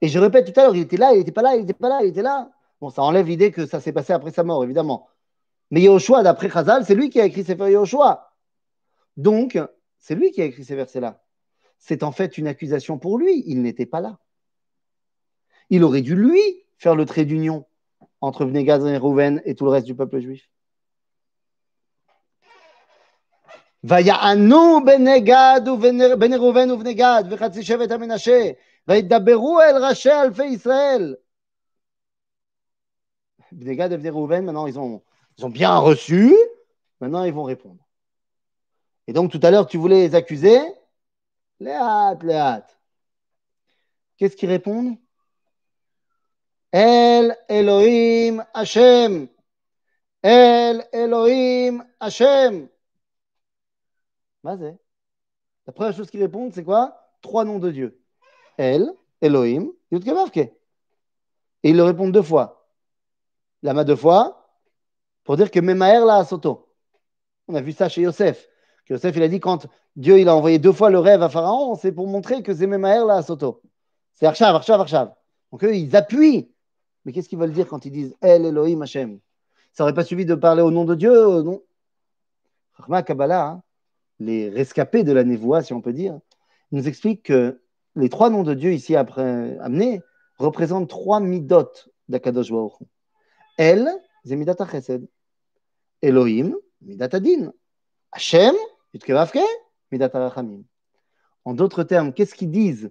Et je répète tout à l'heure, il était là, il n'était pas là, il n'était pas là, il était là. Bon, ça enlève l'idée que ça s'est passé après sa mort, évidemment. Mais Yahushua, d'après Chazal, c'est lui qui a écrit ces versets Yahushua. Donc, c'est lui qui a écrit ces versets-là c'est en fait une accusation pour lui. Il n'était pas là. Il aurait dû, lui, faire le trait d'union entre Vnegad et Rouven et tout le reste du peuple juif. ויענו בנגד ובן ראובן ובנגד וחצי שבט המנשה וידברו אל ראשי אלפי ישראל. Bnegad et Rouven, maintenant ils ont, ils ont bien reçu, maintenant ils vont répondre. Et donc tout à l'heure tu voulais les accuser, Léat, Léat. Qu'est-ce qu'ils répondent El Elohim Hashem. El Elohim Hashem. La première chose qu'ils répondent, c'est quoi? Trois noms de Dieu. El, Elohim, Yudkevavke. Et ils le répondent deux fois. La main deux fois, pour dire que Memaer la Soto. On a vu ça chez Yosef. Yosef, il a dit quand Dieu il a envoyé deux fois le rêve à Pharaon, c'est pour montrer que c'est Memaher là à Soto. C'est Arshav, Arshav, Arshav. Donc eux, ils appuient. Mais qu'est-ce qu'ils veulent dire quand ils disent El Elohim Hashem? Ça n'aurait pas suffi de parler au nom de Dieu non Rahma Kabbalah, hein, les rescapés de la névoie, si on peut dire, nous expliquent que les trois noms de Dieu ici amenés représentent trois midot d'Akadosh El, c'est Midat Chesed. Elohim, Midat Adin. Hashem, Midat Rachamim. En d'autres termes, qu'est-ce qu'ils disent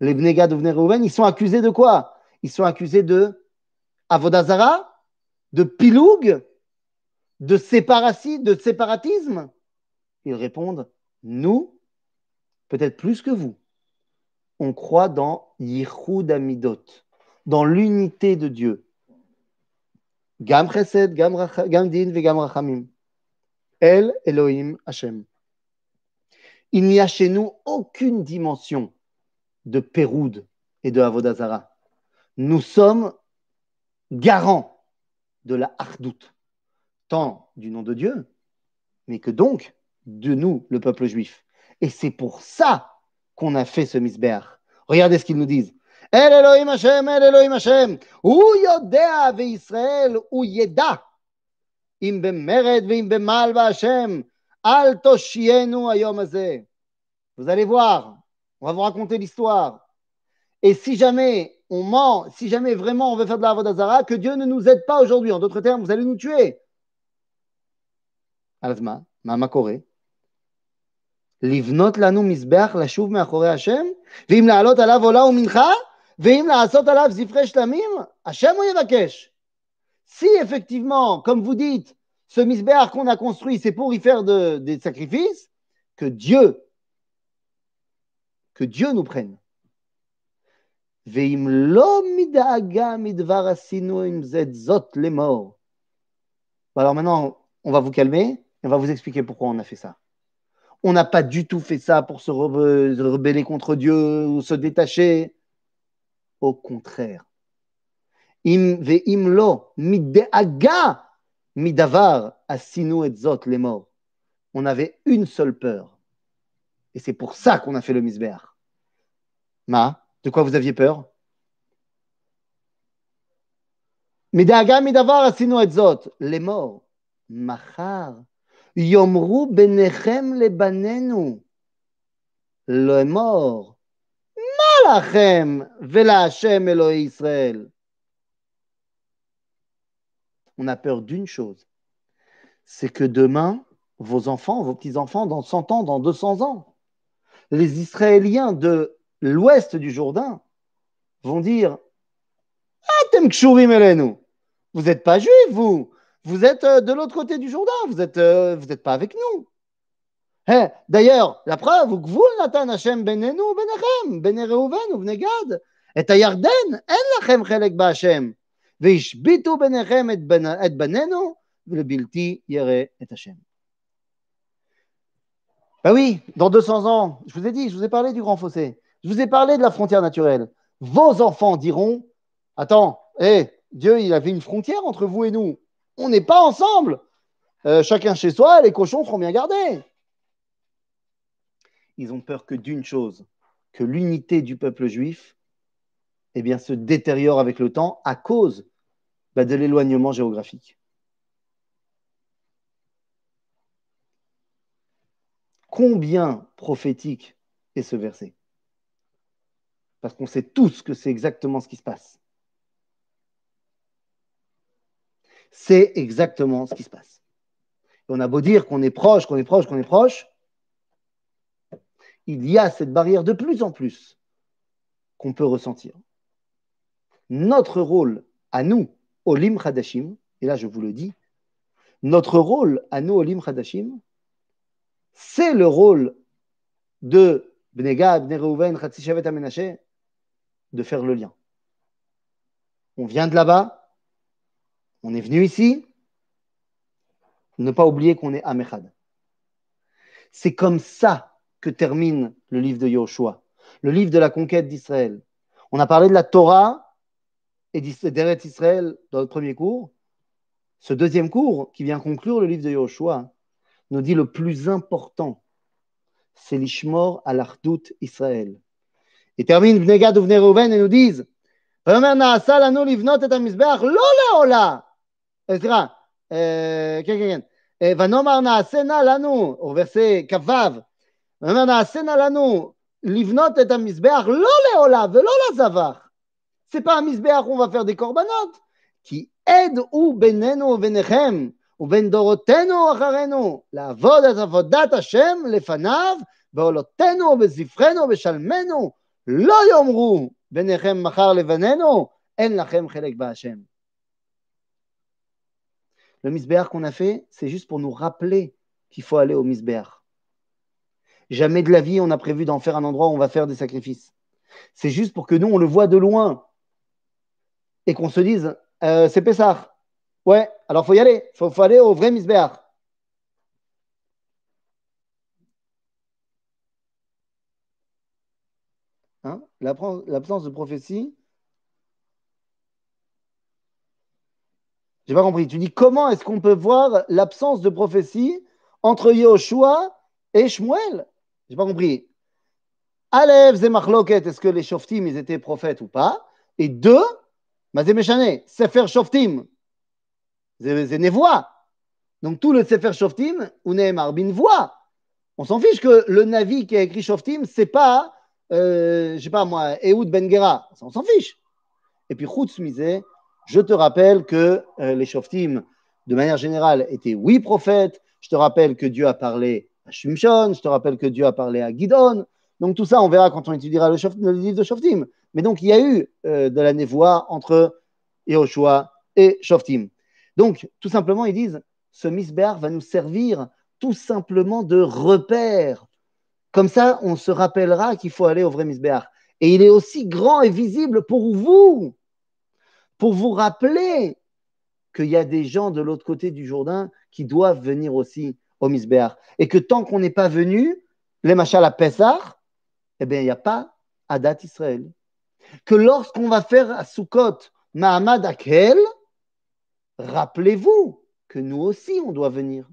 les Bnegad ou Ils sont accusés de quoi? Ils sont accusés de Avodazara, de Piloug, de de séparatisme? Ils répondent Nous, peut-être plus que vous, on croit dans Yichud Amidot, dans l'unité de Dieu. Gam Chesed, Gam, Din, Gam Rachamim. El Elohim Hashem. Il n'y a chez nous aucune dimension de Péroud et de Avodazara. Nous sommes garants de la Hardout, tant du nom de Dieu, mais que donc de nous, le peuple juif. Et c'est pour ça qu'on a fait ce misber. Regardez ce qu'ils nous disent. El Elohim Hashem, El Elohim Hashem, Yodea Yeda, Im Bemal veHashem, Al Toshienu Vous allez voir, on va vous raconter l'histoire. Et si jamais on ment, si jamais vraiment on veut faire de la Avodazara, que Dieu ne nous aide pas aujourd'hui. En d'autres termes, vous allez nous tuer. Alazma, Mamakore, לבנות לנו מזבח לשוב מאחורי השם, ואם לעלות עליו עולה ומנחה, ואם לעשות עליו זפרי שלמים, השם הוא יבקש. Si effectivement, comme vous dites, ce misbéach qu'on a construit, c'est pour y faire de, des sacrifices, que Dieu, que Dieu nous prenne. ואם לא מדאגה מדבר עשינו עם זה זאת לאמור. Alors maintenant, on va vous calmer et on va vous expliquer pourquoi on a fait ça. On n'a pas du tout fait ça pour se rebeller contre Dieu ou se détacher. Au contraire. Im ve'imlo midaga midavar asinu et zot les morts. On avait une seule peur. Et c'est pour ça qu'on a fait le misber. Ma, de quoi vous aviez peur? Midaga midavar asinu et zot les morts. Machar Yomru benechem lebanenu. Le mort. Malachem Israël. On a peur d'une chose, c'est que demain, vos enfants, vos petits-enfants, dans 100 ans, dans 200 ans, les Israéliens de l'ouest du Jourdain vont dire elenu. Vous n'êtes pas juifs, vous. Vous êtes euh, de l'autre côté du Jourdain, vous n'êtes euh, vous êtes pas avec nous. Hein, d'ailleurs, la preuve, vous Nathan Hashem benenu benechem, bene Reuven bene Gad, et à Yarden, en lachem chelek ba'Hashem, veishbitu benechem et benenu, le bilti yere et Hashem. Ben oui, dans 200 ans, je vous ai dit, je vous ai parlé du grand fossé, je vous ai parlé de la frontière naturelle. Vos enfants diront, attends, hé, Dieu, il avait une frontière entre vous et nous on n'est pas ensemble. Euh, chacun chez soi, les cochons seront bien gardés. Ils ont peur que d'une chose, que l'unité du peuple juif eh bien, se détériore avec le temps à cause bah, de l'éloignement géographique. Combien prophétique est ce verset? Parce qu'on sait tous que c'est exactement ce qui se passe. C'est exactement ce qui se passe. on a beau dire qu'on est proche, qu'on est proche, qu'on est proche, il y a cette barrière de plus en plus qu'on peut ressentir. Notre rôle à nous, Olim Hadashim, et là je vous le dis, notre rôle à nous, Olim Hadashim, c'est le rôle de Bnega, Bne Reuven, Amenaché, de faire le lien. On vient de là-bas, on est venu ici, ne pas oublier qu'on est Amechad. C'est comme ça que termine le livre de Yahushua, le livre de la conquête d'Israël. On a parlé de la Torah et d'Eretz Israël dans le premier cours. Ce deuxième cours, qui vient conclure le livre de Yahushua, nous dit le plus important, c'est l'Ishmor à l'Ardout Israël. Et termine Vnegad ou et nous disent סליחה, כן, כן, כן. ונאמר נעשנה לנו, או ורסי כ"ו, ונאמר נעשנה לנו לבנות את המזבח לא לעולה ולא לזבח. Va faire des corbanotes. Qui עד הוא בינינו וביניכם, ובין דורותינו אחרינו, לעבוד את עבודת השם לפניו, בעולותינו ובזבחנו ובשלמנו, לא יאמרו ביניכם מחר לבנינו, אין לכם חלק בהשם. Le misbéach qu'on a fait, c'est juste pour nous rappeler qu'il faut aller au misbéach. Jamais de la vie, on a prévu d'en faire un endroit où on va faire des sacrifices. C'est juste pour que nous, on le voit de loin et qu'on se dise, euh, c'est Pessah. Ouais, alors faut y aller. Faut, faut aller au vrai misbéach. Hein? L'absence de prophétie. J'ai pas compris. Tu dis comment est-ce qu'on peut voir l'absence de prophétie entre Yoshua et Shmuel? J'ai pas compris. Alev Zemachloket, est-ce que les Shoftim, ils étaient prophètes ou pas? Et deux, Mazemeshane, Sefer Shoftim, Nevoa. Donc tout le Sefer Shoftim, ou Nehemar bin voix. On s'en fiche que le Navi qui a écrit Shoftim, c'est pas, euh, je sais pas moi, Ehud Ben Gera. On s'en fiche. Et puis Chutz Mizé, je te rappelle que euh, les Shoftim, de manière générale, étaient oui prophètes. Je te rappelle que Dieu a parlé à Shimshon. Je te rappelle que Dieu a parlé à Gidon. Donc tout ça, on verra quand on étudiera le, livre de Shoftim. Mais donc il y a eu euh, de la névoie entre Yehoshua et Shoftim. Donc tout simplement, ils disent, ce misbéar va nous servir tout simplement de repère. Comme ça, on se rappellera qu'il faut aller au vrai misbéar. Et il est aussi grand et visible pour vous, pour vous rappeler qu'il y a des gens de l'autre côté du Jourdain qui doivent venir aussi au misbéar. Et que tant qu'on n'est pas venu, les machal à Pessah, eh bien, il n'y a pas Adat Israël. Que lorsqu'on va faire à Sukkot Mahamad Akel, rappelez-vous que nous aussi, on doit venir.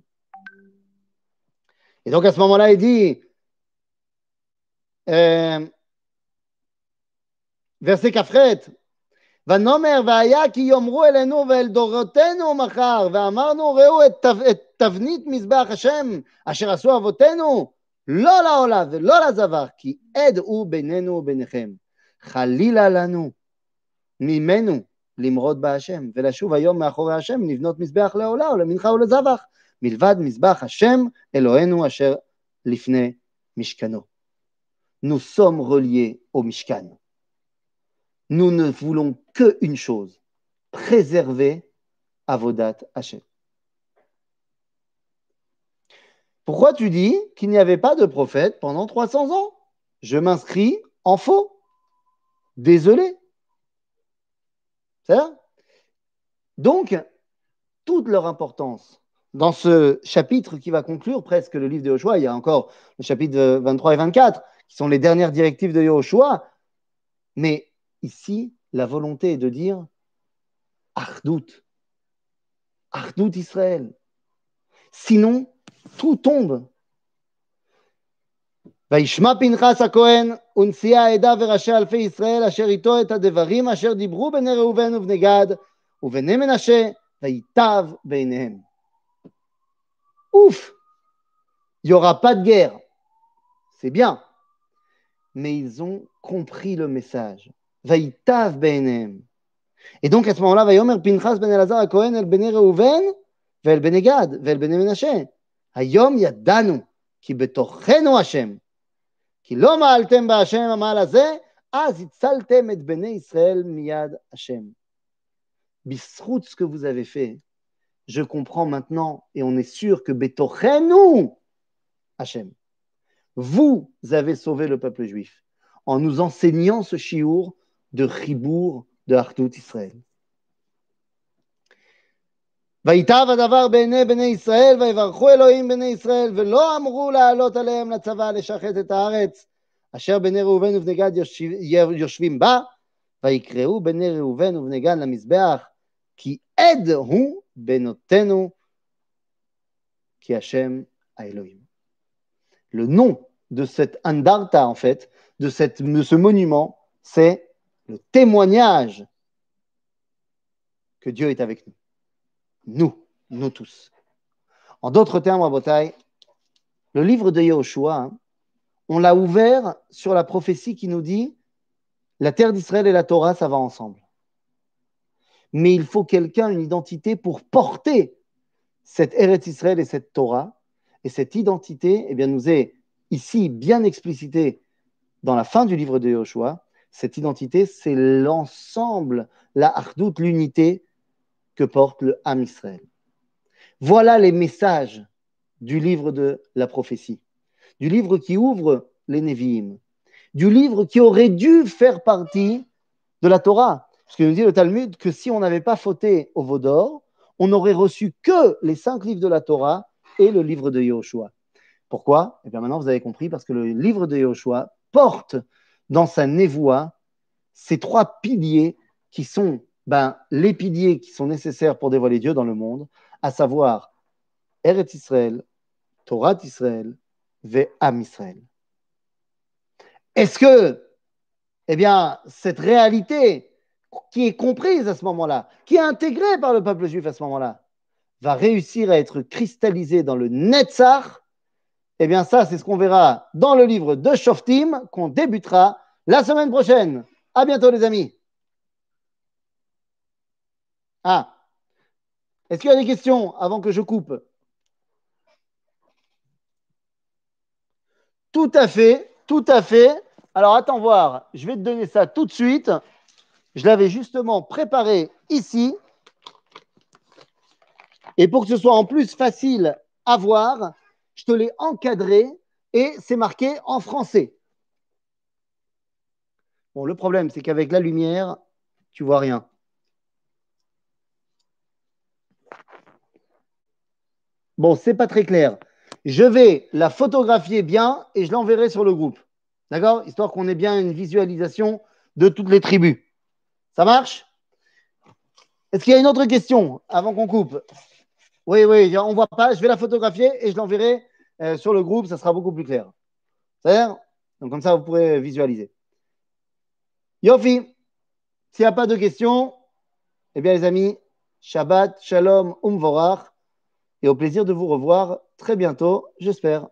Et donc à ce moment-là, il dit, euh, verset Kafret, ונאמר והיה כי יאמרו אלינו ואל דורותינו מחר ואמרנו ראו את, את תבנית מזבח השם אשר עשו אבותינו לא לעולה ולא לזבח, כי עד הוא בינינו וביניכם. חלילה לנו ממנו למרוד בהשם, ולשוב היום מאחורי השם לבנות מזבח לעולה או למנחה ולזבח, מלבד מזבח השם אלוהינו אשר לפני משכנו. Sommes reliés au Mishkan. Nous ne voulons qu'une chose, préserver Avodat Hashem. Pourquoi tu dis qu'il n'y avait pas de prophète pendant 300 ans? Je m'inscris en faux. Désolé. C'est Donc, toute leur importance dans ce chapitre qui va conclure presque le livre de Joshua, il y a encore le chapitre 23 et 24 qui sont les dernières directives de Joshua, mais ici, la volonté est de dire Ardout, Ardout Israël. Sinon, tout tombe. וישמע פנחס הכהן ונשיאי העדה וראשי אלפי ישראל אשר איתו את הדברים אשר דיברו בני ראובן ובני גד ובני מנשה וייטב בעיניהם. Ouf Il n'y aura pas de guerre. C'est bien. Mais ils ont compris le message. Vaïtav be'enem. Et donc à ce moment-là, Vayomer Pinchas ben Elazar à Cohen, el bene Reuven, vel bene Gad, vel bene Menashe. היום ידענו כי בתוכנו השם, כי לא מעלתם בהשם המעל הזה, אז הצלתם את בני ישראל מיד השם. בזכות ce que vous avez fait, je comprends maintenant et on est sûr que Betochenu, Hachem, vous avez sauvé le peuple juif en nous enseignant ce chiour de de Artout Israël. ויטב הדבר בעיני בני ישראל, ויברכו אלוהים בני ישראל, ולא אמרו לעלות עליהם לצבא לשחט את הארץ, אשר בני ראובן ובני גד יושבים בה, ויקראו בני ראובן ובני גד למזבח, כי עד הוא בנותינו, כי השם האלוהים. Le nom de cette andarta, en fait, de, cette, le témoignage que Dieu est avec nous. Nous, nous tous. En d'autres termes, Rabotai, le livre de Yahushua, hein, on l'a ouvert sur la prophétie qui nous dit la terre d'Israël et la Torah, ça va ensemble. mais il faut quelqu'un, une identité pour porter cette Eretz Israël et cette Torah. Et cette identité, eh bien, nous est ici bien explicitée dans la fin du livre de Yoshua. Cette identité, c'est l'ensemble, la hardout, l'unité que porte le Ham Israël. Voilà les messages du livre de la prophétie, du livre qui ouvre les Nevi'im, du livre qui aurait dû faire partie de la Torah. Parce que nous dit le Talmud que si on n'avait pas fauté au Vaudor, on n'aurait reçu que les cinq livres de la Torah et le livre de Yahushua. Pourquoi? Eh bien maintenant vous avez compris, parce que le livre de Yahushua porte dans sa névoie ces trois piliers qui sont ben, les piliers qui sont nécessaires pour dévoiler Dieu dans le monde, à savoir Eretz Israël, Torah d'Israël, Ve'am Israël. Est-ce que, eh bien, cette réalité qui est comprise à ce moment-là, qui est intégrée par le peuple juif à ce moment-là, va réussir à être cristallisée dans le Netzach, eh bien ça, c'est ce qu'on verra dans le livre de Shoftim qu'on débutera la semaine prochaine. À bientôt les amis. Ah, est-ce qu'il y a des questions avant que je coupe? Tout à fait, tout à fait. Alors attends voir, je vais te donner ça tout de suite. Je l'avais justement préparé ici. Et pour que ce soit en plus facile à voir, je te l'ai encadré et c'est marqué en français. Bon, le problème, c'est qu'avec la lumière, tu vois rien. Bon, c'est pas très clair. Je vais la photographier bien et je l'enverrai sur le groupe. D'accord? Histoire qu'on ait bien une visualisation de toutes les tribus. Ça marche? Est-ce qu'il y a une autre question avant qu'on coupe? Oui, oui, on ne voit pas. Je vais la photographier et je l'enverrai euh, sur le groupe. Ça sera beaucoup plus clair. C'est Donc, comme ça, vous pourrez visualiser. Yofi, s'il n'y a pas de questions, eh bien, les amis, Shabbat, Shalom, Umvorach, et au plaisir de vous revoir très bientôt, j'espère.